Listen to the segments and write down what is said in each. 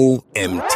OMT.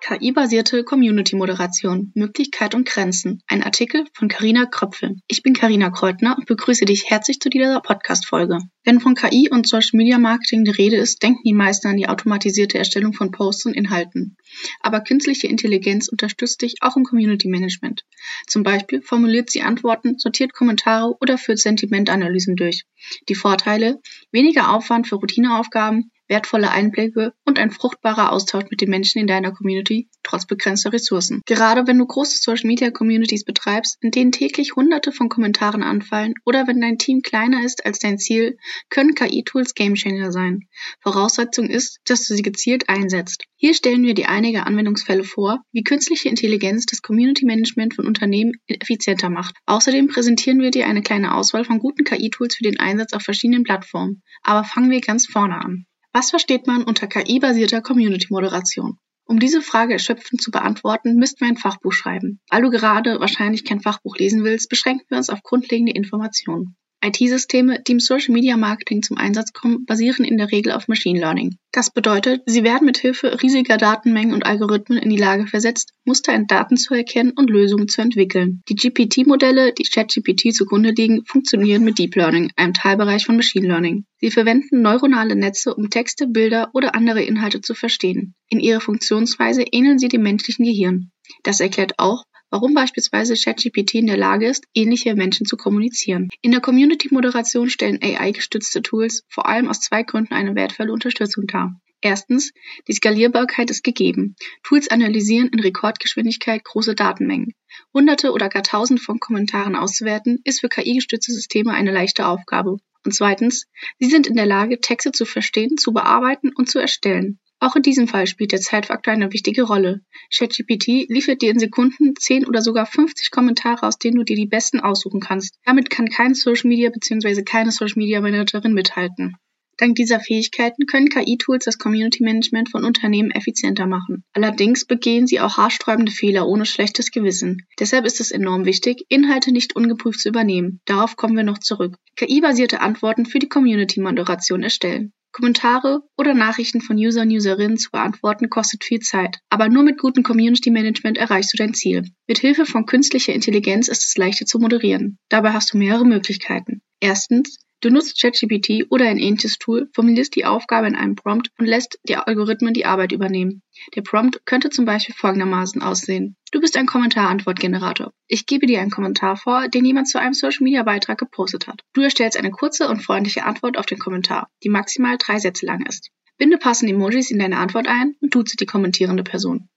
KI-basierte Community-Moderation, Möglichkeit und Grenzen. Ein Artikel von Karina Kröpfel. Ich bin Karina Kreutner und begrüße dich herzlich zu dieser Podcast-Folge. Wenn von KI und Social Media Marketing die Rede ist, denken die meisten an die automatisierte Erstellung von Posts und Inhalten. Aber künstliche Intelligenz unterstützt dich auch im Community Management. Zum Beispiel formuliert sie Antworten, sortiert Kommentare oder führt Sentimentanalysen durch. Die Vorteile? Weniger Aufwand für Routineaufgaben, wertvolle Einblicke und ein fruchtbarer Austausch mit den Menschen in deiner Community, trotz begrenzter Ressourcen. Gerade wenn du große Social Media Communities betreibst, in denen täglich hunderte von Kommentaren anfallen oder wenn dein Team kleiner ist als dein Ziel, können KI-Tools Gamechanger sein. Voraussetzung ist, dass du sie gezielt einsetzt. Hier stellen wir dir einige Anwendungsfälle vor, wie künstliche Intelligenz das Community Management von Unternehmen effizienter macht. Außerdem präsentieren wir dir eine kleine Auswahl von guten KI-Tools für den Einsatz auf verschiedenen Plattformen. Aber fangen wir ganz vorne an. Was versteht man unter KI-basierter Community-Moderation? Um diese Frage erschöpfend zu beantworten, müssten wir ein Fachbuch schreiben. Weil du gerade wahrscheinlich kein Fachbuch lesen willst, beschränken wir uns auf grundlegende Informationen. IT-Systeme, die im Social Media Marketing zum Einsatz kommen, basieren in der Regel auf Machine Learning. Das bedeutet, sie werden mit Hilfe riesiger Datenmengen und Algorithmen in die Lage versetzt, Muster in Daten zu erkennen und Lösungen zu entwickeln. Die GPT-Modelle, die ChatGPT zugrunde liegen, funktionieren mit Deep Learning, einem Teilbereich von Machine Learning. Sie verwenden neuronale Netze, um Texte, Bilder oder andere Inhalte zu verstehen. In ihrer Funktionsweise ähneln sie dem menschlichen Gehirn. Das erklärt auch, warum beispielsweise ChatGPT in der Lage ist, ähnliche Menschen zu kommunizieren. In der Community-Moderation stellen AI-gestützte Tools vor allem aus zwei Gründen eine wertvolle Unterstützung dar. Erstens, die Skalierbarkeit ist gegeben. Tools analysieren in Rekordgeschwindigkeit große Datenmengen. Hunderte oder gar tausend von Kommentaren auszuwerten, ist für KI-gestützte Systeme eine leichte Aufgabe. Und zweitens, sie sind in der Lage, Texte zu verstehen, zu bearbeiten und zu erstellen. Auch in diesem Fall spielt der Zeitfaktor eine wichtige Rolle. ChatGPT liefert dir in Sekunden 10 oder sogar 50 Kommentare, aus denen du dir die besten aussuchen kannst. Damit kann kein Social Media bzw. keine Social Media Managerin mithalten. Dank dieser Fähigkeiten können KI-Tools das Community Management von Unternehmen effizienter machen. Allerdings begehen sie auch haarsträubende Fehler ohne schlechtes Gewissen. Deshalb ist es enorm wichtig, Inhalte nicht ungeprüft zu übernehmen. Darauf kommen wir noch zurück. KI-basierte Antworten für die Community-Moderation erstellen. Kommentare oder Nachrichten von User und Userinnen zu beantworten kostet viel Zeit, aber nur mit gutem Community Management erreichst du dein Ziel. Mit Hilfe von künstlicher Intelligenz ist es leichter zu moderieren. Dabei hast du mehrere Möglichkeiten. Erstens, Du nutzt ChatGPT oder ein ähnliches Tool, formulierst die Aufgabe in einem Prompt und lässt die Algorithmen die Arbeit übernehmen. Der Prompt könnte zum Beispiel folgendermaßen aussehen. Du bist ein Kommentarantwortgenerator. Ich gebe dir einen Kommentar vor, den jemand zu einem Social Media Beitrag gepostet hat. Du erstellst eine kurze und freundliche Antwort auf den Kommentar, die maximal drei Sätze lang ist. Binde passende Emojis in deine Antwort ein und duze die kommentierende Person.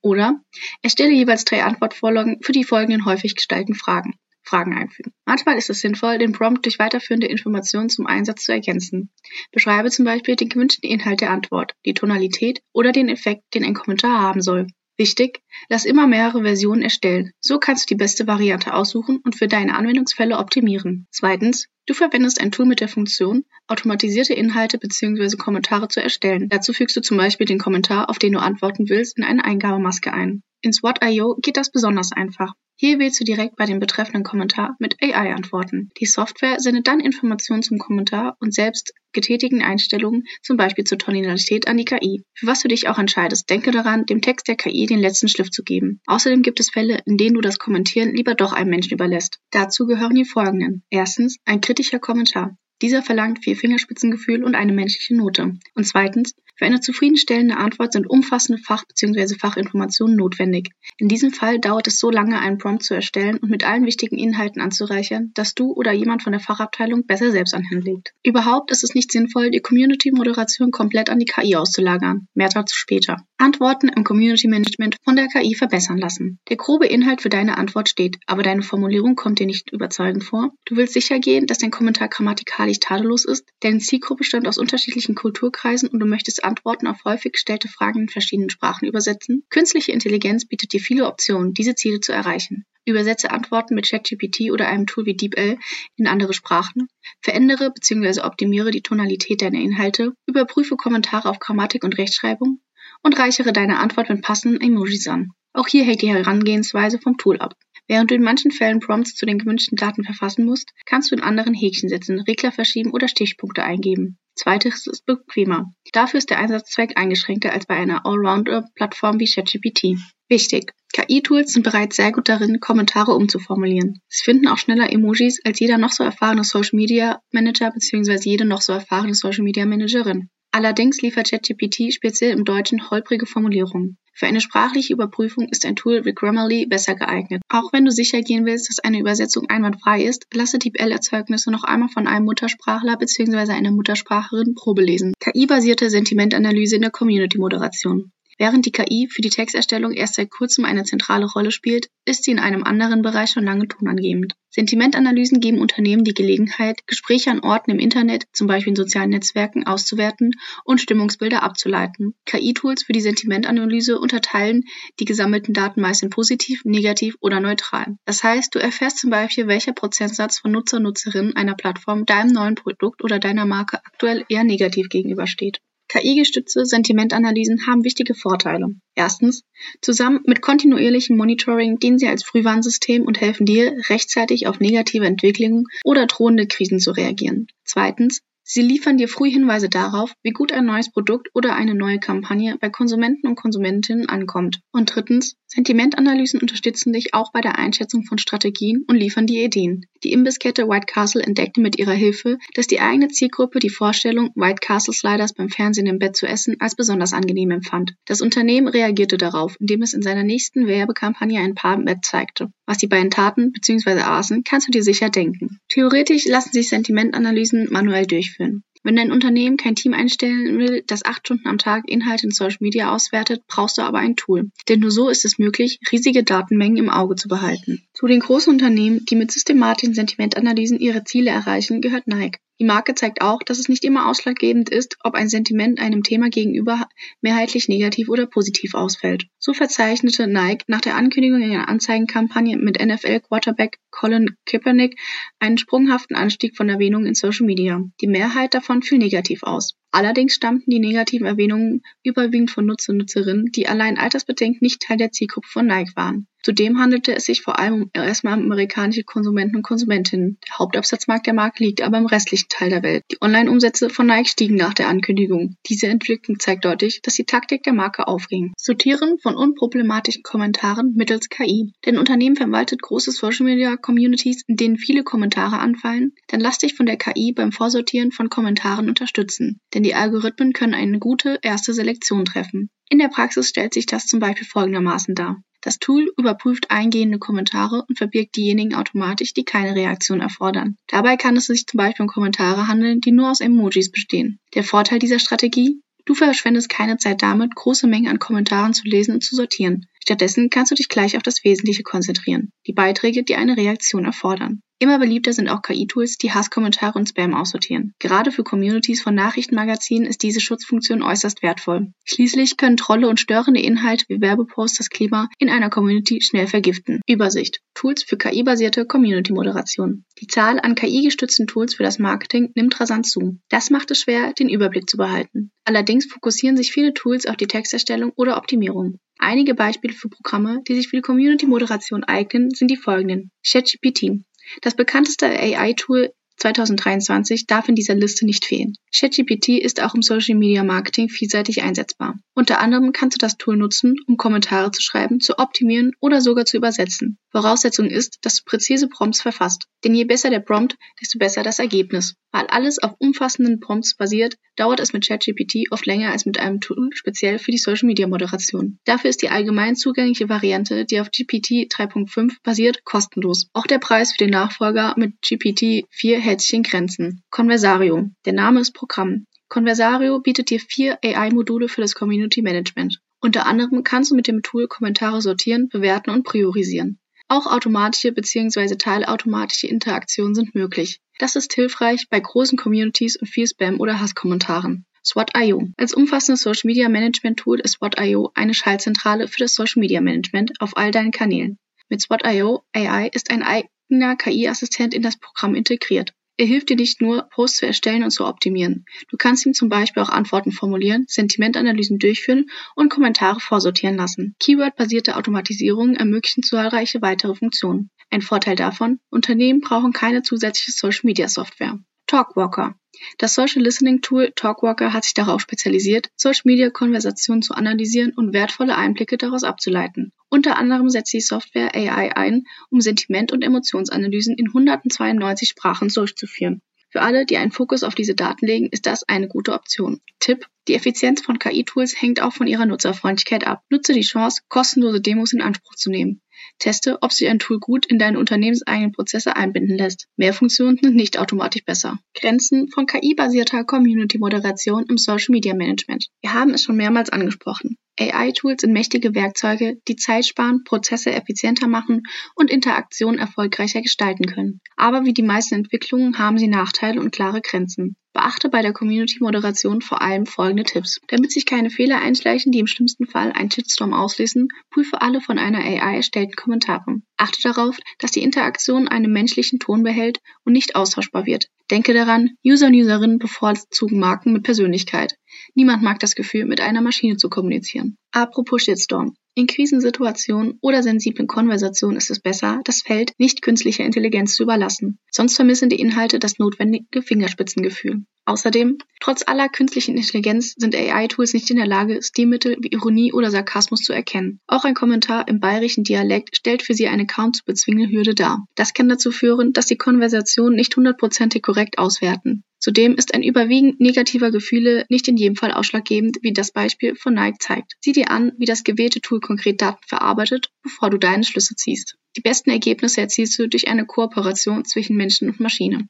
Oder erstelle jeweils drei Antwortvorlagen für die folgenden häufig gestalten Fragen. Fragen einfügen. Manchmal ist es sinnvoll, den Prompt durch weiterführende Informationen zum Einsatz zu ergänzen. Beschreibe zum Beispiel den gewünschten Inhalt der Antwort, die Tonalität oder den Effekt, den ein Kommentar haben soll. Wichtig, lass immer mehrere Versionen erstellen. So kannst du die beste Variante aussuchen und für deine Anwendungsfälle optimieren. Zweitens, du verwendest ein Tool mit der Funktion, automatisierte Inhalte bzw. Kommentare zu erstellen. Dazu fügst du zum Beispiel den Kommentar, auf den du antworten willst, in eine Eingabemaske ein. In SWOT.io geht das besonders einfach. Hier wählst du direkt bei dem betreffenden Kommentar mit AI antworten. Die Software sendet dann Informationen zum Kommentar und selbst getätigten Einstellungen, zum Beispiel zur Tonalität, an die KI. Für was du dich auch entscheidest, denke daran, dem Text der KI den letzten Schliff zu geben. Außerdem gibt es Fälle, in denen du das Kommentieren lieber doch einem Menschen überlässt. Dazu gehören die folgenden. Erstens, ein kritischer Kommentar. Dieser verlangt viel Fingerspitzengefühl und eine menschliche Note. Und zweitens, für eine zufriedenstellende Antwort sind umfassende Fach- bzw. Fachinformationen notwendig. In diesem Fall dauert es so lange, einen Prompt zu erstellen und mit allen wichtigen Inhalten anzureichern, dass du oder jemand von der Fachabteilung besser selbst anlegt. Überhaupt ist es nicht sinnvoll, die Community-Moderation komplett an die KI auszulagern. Mehr dazu später. Antworten im Community Management von der KI verbessern lassen. Der grobe Inhalt für deine Antwort steht, aber deine Formulierung kommt dir nicht überzeugend vor. Du willst sicher gehen, dass dein Kommentar grammatikalisch tadellos ist. Deine Zielgruppe stammt aus unterschiedlichen Kulturkreisen und du möchtest Antworten auf häufig gestellte Fragen in verschiedenen Sprachen übersetzen? Künstliche Intelligenz bietet dir viele Optionen, diese Ziele zu erreichen. Übersetze Antworten mit ChatGPT oder einem Tool wie DeepL in andere Sprachen, verändere bzw. optimiere die Tonalität deiner Inhalte, überprüfe Kommentare auf Grammatik und Rechtschreibung und reichere deine Antwort mit passenden Emojis an. Auch hier hängt die Herangehensweise vom Tool ab. Während du in manchen Fällen Prompts zu den gewünschten Daten verfassen musst, kannst du in anderen Häkchen setzen, Regler verschieben oder Stichpunkte eingeben. Zweiteres ist bequemer. Dafür ist der Einsatzzweck eingeschränkter als bei einer Allrounder-Plattform wie ChatGPT. Wichtig. KI-Tools sind bereits sehr gut darin, Kommentare umzuformulieren. Sie finden auch schneller Emojis als jeder noch so erfahrene Social Media Manager bzw. jede noch so erfahrene Social Media Managerin. Allerdings liefert ChatGPT speziell im Deutschen holprige Formulierungen. Für eine sprachliche Überprüfung ist ein Tool wie Grammarly besser geeignet. Auch wenn du sicher gehen willst, dass eine Übersetzung einwandfrei ist, lasse DeepL-Erzeugnisse noch einmal von einem Muttersprachler bzw. einer Muttersprachlerin probelesen. KI-basierte Sentimentanalyse in der Community-Moderation. Während die KI für die Texterstellung erst seit kurzem eine zentrale Rolle spielt, ist sie in einem anderen Bereich schon lange tonangebend. Sentimentanalysen geben Unternehmen die Gelegenheit, Gespräche an Orten im Internet, zum Beispiel in sozialen Netzwerken, auszuwerten und Stimmungsbilder abzuleiten. KI-Tools für die Sentimentanalyse unterteilen die gesammelten Daten meist in positiv, negativ oder neutral. Das heißt, du erfährst zum Beispiel, welcher Prozentsatz von Nutzer, Nutzerinnen einer Plattform deinem neuen Produkt oder deiner Marke aktuell eher negativ gegenübersteht. KI-gestützte Sentimentanalysen haben wichtige Vorteile. Erstens, zusammen mit kontinuierlichem Monitoring dienen sie als Frühwarnsystem und helfen dir, rechtzeitig auf negative Entwicklungen oder drohende Krisen zu reagieren. Zweitens, Sie liefern dir früh Hinweise darauf, wie gut ein neues Produkt oder eine neue Kampagne bei Konsumenten und Konsumentinnen ankommt. Und drittens, Sentimentanalysen unterstützen dich auch bei der Einschätzung von Strategien und liefern dir Ideen. Die Imbisskette White Castle entdeckte mit ihrer Hilfe, dass die eigene Zielgruppe die Vorstellung, White Castle Sliders beim Fernsehen im Bett zu essen, als besonders angenehm empfand. Das Unternehmen reagierte darauf, indem es in seiner nächsten Werbekampagne ein Paar im Bett zeigte. Was die beiden taten bzw. aßen, kannst du dir sicher denken. Theoretisch lassen sich Sentimentanalysen manuell durchführen. Wenn dein Unternehmen kein Team einstellen will, das acht Stunden am Tag Inhalte in Social Media auswertet, brauchst du aber ein Tool. Denn nur so ist es möglich, riesige Datenmengen im Auge zu behalten. Zu den großen Unternehmen, die mit systematischen Sentimentanalysen ihre Ziele erreichen, gehört Nike. Die Marke zeigt auch, dass es nicht immer ausschlaggebend ist, ob ein Sentiment einem Thema gegenüber mehrheitlich negativ oder positiv ausfällt. So verzeichnete Nike nach der Ankündigung einer Anzeigenkampagne mit NFL-Quarterback Colin Kaepernick einen sprunghaften Anstieg von Erwähnungen in Social Media. Die Mehrheit davon fiel negativ aus. Allerdings stammten die negativen Erwähnungen überwiegend von Nutzer und Nutzerinnen, die allein altersbedingt nicht Teil der Zielgruppe von Nike waren. Zudem handelte es sich vor allem um erstmal amerikanische Konsumenten und Konsumentinnen. Der Hauptabsatzmarkt der Marke liegt aber im restlichen Teil der Welt. Die Online-Umsätze von Nike stiegen nach der Ankündigung. Diese Entwicklung zeigt deutlich, dass die Taktik der Marke aufging. Sortieren von unproblematischen Kommentaren mittels KI. Denn Unternehmen verwaltet große Social-Media-Communities, in denen viele Kommentare anfallen. Dann lass dich von der KI beim Vorsortieren von Kommentaren unterstützen. Denn die Algorithmen können eine gute erste Selektion treffen. In der Praxis stellt sich das zum Beispiel folgendermaßen dar. Das Tool überprüft eingehende Kommentare und verbirgt diejenigen automatisch, die keine Reaktion erfordern. Dabei kann es sich zum Beispiel um Kommentare handeln, die nur aus Emojis bestehen. Der Vorteil dieser Strategie? Du verschwendest keine Zeit damit, große Mengen an Kommentaren zu lesen und zu sortieren. Stattdessen kannst du dich gleich auf das Wesentliche konzentrieren, die Beiträge, die eine Reaktion erfordern. Immer beliebter sind auch KI-Tools, die Hasskommentare und Spam aussortieren. Gerade für Communities von Nachrichtenmagazinen ist diese Schutzfunktion äußerst wertvoll. Schließlich können Trolle und störende Inhalte wie Werbeposts das Klima in einer Community schnell vergiften. Übersicht. Tools für KI-basierte Community-Moderation. Die Zahl an KI-gestützten Tools für das Marketing nimmt rasant zu. Das macht es schwer, den Überblick zu behalten. Allerdings fokussieren sich viele Tools auf die Texterstellung oder Optimierung. Einige Beispiele für Programme, die sich für die Community-Moderation eignen, sind die folgenden. ChatGPT. Das bekannteste AI-Tool 2023 darf in dieser Liste nicht fehlen. ChatGPT ist auch im Social Media Marketing vielseitig einsetzbar. Unter anderem kannst du das Tool nutzen, um Kommentare zu schreiben, zu optimieren oder sogar zu übersetzen. Voraussetzung ist, dass du präzise Prompts verfasst. Denn je besser der Prompt, desto besser das Ergebnis. Weil alles auf umfassenden Prompts basiert, dauert es mit ChatGPT oft länger als mit einem Tool speziell für die Social Media Moderation. Dafür ist die allgemein zugängliche Variante, die auf GPT 3.5 basiert, kostenlos. Auch der Preis für den Nachfolger mit GPT 4 in Grenzen. Conversario. Der Name ist Programm. Conversario bietet dir vier AI-Module für das Community Management. Unter anderem kannst du mit dem Tool Kommentare sortieren, bewerten und priorisieren. Auch automatische bzw. teilautomatische Interaktionen sind möglich. Das ist hilfreich bei großen Communities und viel Spam oder Hasskommentaren. SWOT.io. Als umfassendes Social Media Management Tool ist SWOT.io eine Schaltzentrale für das Social Media Management auf all deinen Kanälen. Mit SWOT.io AI ist ein KI-Assistent in das Programm integriert. Er hilft dir nicht nur, Posts zu erstellen und zu optimieren. Du kannst ihm zum Beispiel auch Antworten formulieren, Sentimentanalysen durchführen und Kommentare vorsortieren lassen. Keyword-basierte Automatisierungen ermöglichen zahlreiche weitere Funktionen. Ein Vorteil davon, Unternehmen brauchen keine zusätzliche Social-Media-Software. Talkwalker. Das Social Listening Tool Talkwalker hat sich darauf spezialisiert, Social Media Konversationen zu analysieren und wertvolle Einblicke daraus abzuleiten. Unter anderem setzt die Software AI ein, um Sentiment- und Emotionsanalysen in 192 Sprachen durchzuführen. Für alle, die einen Fokus auf diese Daten legen, ist das eine gute Option. Tipp: Die Effizienz von KI-Tools hängt auch von ihrer Nutzerfreundlichkeit ab. Nutze die Chance, kostenlose Demos in Anspruch zu nehmen. Teste, ob sich ein Tool gut in deine unternehmenseigenen Prozesse einbinden lässt. Mehr Funktionen sind nicht automatisch besser. Grenzen von KI-basierter Community-Moderation im Social Media Management. Wir haben es schon mehrmals angesprochen. AI-Tools sind mächtige Werkzeuge, die Zeit sparen, Prozesse effizienter machen und Interaktionen erfolgreicher gestalten können. Aber wie die meisten Entwicklungen haben sie Nachteile und klare Grenzen. Beachte bei der Community-Moderation vor allem folgende Tipps. Damit sich keine Fehler einschleichen, die im schlimmsten Fall einen Shitstorm auslösen, prüfe alle von einer AI erstellten Kommentare. Achte darauf, dass die Interaktion einen menschlichen Ton behält und nicht austauschbar wird. Denke daran, User und Userinnen bevorzugen Marken mit Persönlichkeit. Niemand mag das Gefühl, mit einer Maschine zu kommunizieren. Apropos Shitstorm. In Krisensituationen oder sensiblen Konversationen ist es besser, das Feld nicht künstlicher Intelligenz zu überlassen. Sonst vermissen die Inhalte das notwendige Fingerspitzengefühl. Außerdem, trotz aller künstlichen Intelligenz sind AI-Tools nicht in der Lage, Stilmittel wie Ironie oder Sarkasmus zu erkennen. Auch ein Kommentar im bayerischen Dialekt stellt für sie eine kaum zu bezwingende Hürde dar. Das kann dazu führen, dass die Konversationen nicht hundertprozentig korrekt auswerten. Zudem ist ein Überwiegen negativer Gefühle nicht in jedem Fall ausschlaggebend, wie das Beispiel von Nike zeigt. Sieh dir an, wie das gewählte Tool konkret Daten verarbeitet, bevor du deine Schlüsse ziehst. Die besten Ergebnisse erzielst du durch eine Kooperation zwischen Menschen und Maschine.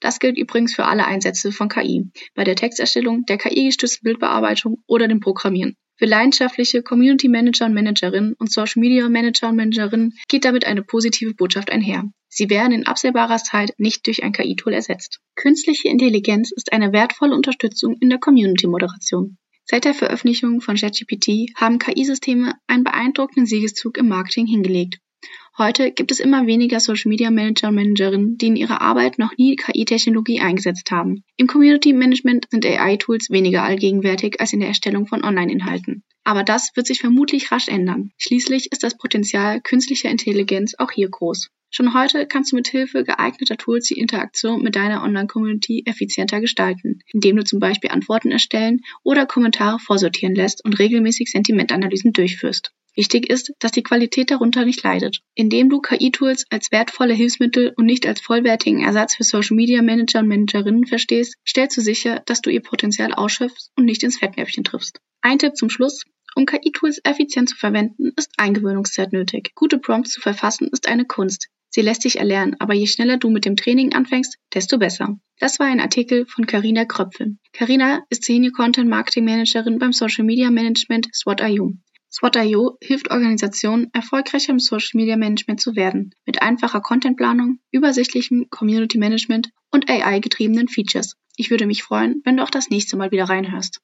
Das gilt übrigens für alle Einsätze von KI, bei der Texterstellung, der KI-gestützten Bildbearbeitung oder dem Programmieren. Für leidenschaftliche Community Manager und Managerinnen und Social Media Manager und Managerinnen geht damit eine positive Botschaft einher. Sie werden in absehbarer Zeit nicht durch ein KI-Tool ersetzt. Künstliche Intelligenz ist eine wertvolle Unterstützung in der Community-Moderation. Seit der Veröffentlichung von ChatGPT haben KI-Systeme einen beeindruckenden Siegeszug im Marketing hingelegt. Heute gibt es immer weniger Social Media Manager und Managerinnen, die in ihrer Arbeit noch nie KI-Technologie eingesetzt haben. Im Community Management sind AI-Tools weniger allgegenwärtig als in der Erstellung von Online-Inhalten. Aber das wird sich vermutlich rasch ändern. Schließlich ist das Potenzial künstlicher Intelligenz auch hier groß. Schon heute kannst du mit Hilfe geeigneter Tools die Interaktion mit deiner Online-Community effizienter gestalten, indem du zum Beispiel Antworten erstellen oder Kommentare vorsortieren lässt und regelmäßig Sentimentanalysen durchführst. Wichtig ist, dass die Qualität darunter nicht leidet. Indem du KI-Tools als wertvolle Hilfsmittel und nicht als vollwertigen Ersatz für Social Media Manager und Managerinnen verstehst, stellst du sicher, dass du ihr Potenzial ausschöpfst und nicht ins Fettnäpfchen triffst. Ein Tipp zum Schluss. Um KI-Tools effizient zu verwenden, ist Eingewöhnungszeit nötig. Gute Prompts zu verfassen ist eine Kunst. Sie lässt sich erlernen, aber je schneller du mit dem Training anfängst, desto besser. Das war ein Artikel von Karina Kröpfel. Karina ist Senior Content Marketing Managerin beim Social Media Management SWOT.io. SWOT.io hilft Organisationen, erfolgreicher im Social Media Management zu werden, mit einfacher Contentplanung, übersichtlichem Community Management und AI-getriebenen Features. Ich würde mich freuen, wenn du auch das nächste Mal wieder reinhörst.